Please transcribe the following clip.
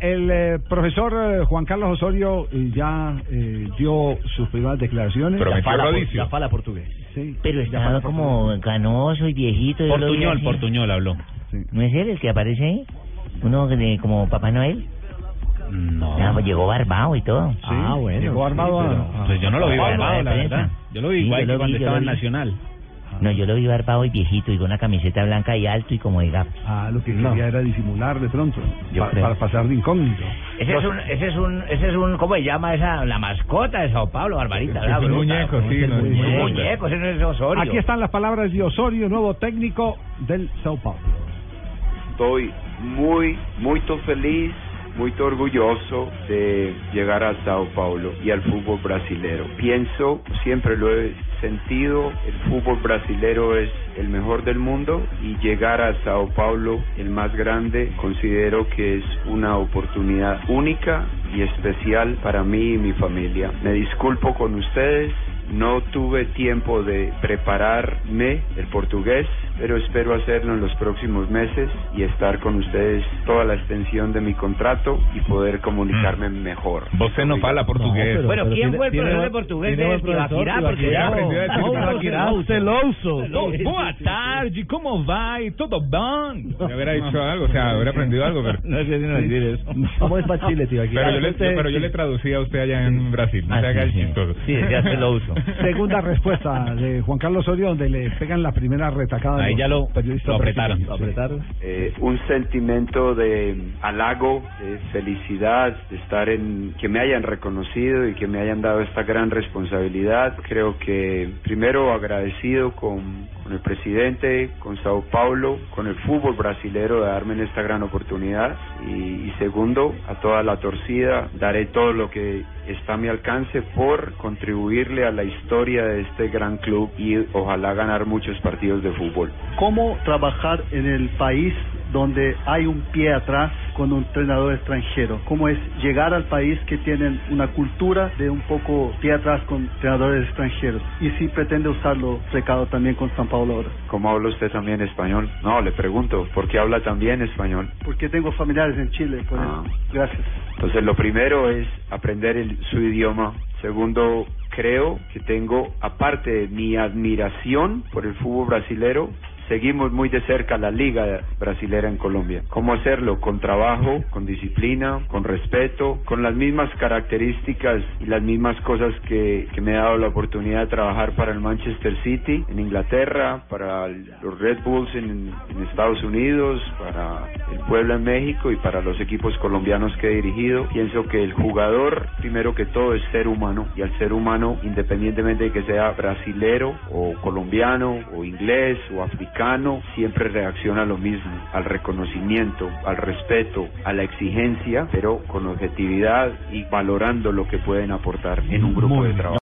El eh, profesor eh, Juan Carlos Osorio eh, ya eh, dio sus primeras declaraciones. Prometió La fala, rodicio. la fala portugués. Sí. Pero Ya estaba fala como canoso y viejito. Portuñol. Portuñol habló. Sí. ¿No es él el que aparece ahí? Uno de, como Papá Noel. No. Ah, pues llegó barbado y todo. Ah, bueno. Llegó armado a- a- Pues yo no lo vi barbado, la verdad. Yo lo vi Sí, igual yo que lo cuando yo estaba en vi. Nacional. No, yo lo vi barbado y viejito y con una camiseta blanca y alto y como de gafas. Ah, lo que quería era disimular de pronto. Yo pa- creo. para pasar de incógnito. Ese es un, ese es un, ese es un, ¿cómo se llama esa, la mascota de Sao Paulo, Barbarita? Es ¿verdad? un muñeco, sí, es no, un muñeco, ese no es Osorio. Aquí están las palabras de Osorio, nuevo técnico del Sao Paulo. Estoy muy, muy feliz, muy orgulloso de llegar a Sao Paulo y al fútbol brasilero. Pienso, siempre lo he sentido, el fútbol brasilero es el mejor del mundo y llegar a Sao Paulo, el más grande, considero que es una oportunidad única y especial para mí y mi familia. Me disculpo con ustedes, no tuve tiempo de prepararme el portugués, pero espero hacerlo en los próximos meses y estar con ustedes toda la extensión de mi contrato y poder comunicarme mejor. Você no fala portugués. Bueno, ¿quién fue el profesor de portugués de Tibaquirá? Porque Ya aprendió a decir no, Tibaquirá. no, Celoso. Boa tarde, ¿cómo va? ¿Todo bien? Hubiera dicho algo, o sea, hubiera aprendido algo, pero... No sé si no decir eso. ¿Cómo es para Chile, tío? Pero yo, le, pero yo le traducía a usted allá en Brasil, no Ah, se haga sí, el chistoso. Sí, ya se lo uso. Segunda respuesta de Juan Carlos Osorio, donde le pegan la primera retacada. Ahí ya lo- apretaron. Eh, un sentimiento de halago, de felicidad, de estar en, que me hayan reconocido y que me hayan dado esta gran responsabilidad. Creo que primero agradecido con, con el presidente, con Sao Paulo, con el fútbol brasilero de darme esta gran oportunidad y, y segundo a toda la torcida daré todo lo que está a mi alcance por contribuirle a la historia de este gran club y ojalá ganar muchos partidos de fútbol. cómo trabajar en el país donde hay un pie atrás con un entrenador extranjero, cómo es llegar al país que tienen una cultura de un poco pie atrás con entrenadores extranjeros y si pretende usarlo recado también con San Paulo ahora, ¿Cómo habla usted también español? No, le pregunto, ¿por qué habla también español? porque tengo familiares en Chile, por eso. Ah. gracias. Entonces, lo primero es aprender el- su idioma. Segundo, creo que tengo, aparte de mi admiración por el fútbol brasilero, seguimos muy de cerca la liga brasilera en Colombia. ¿Cómo hacerlo? Con trabajo, con disciplina, con respeto, con las mismas características y las mismas cosas que, que me ha dado la oportunidad de trabajar para el Manchester City en Inglaterra, para los Red Bulls en, en Estados Unidos, para el Puebla en México y para los equipos colombianos que he dirigido. Pienso que el jugador, primero que todo, es ser humano y al ser humano, independientemente de que sea brasilero o colombiano o inglés o africano, siempre reacciona a lo mismo, al reconocimiento, al respeto, a la exigencia, pero con objetividad y valorando lo que pueden aportar en un grupo de trabajo.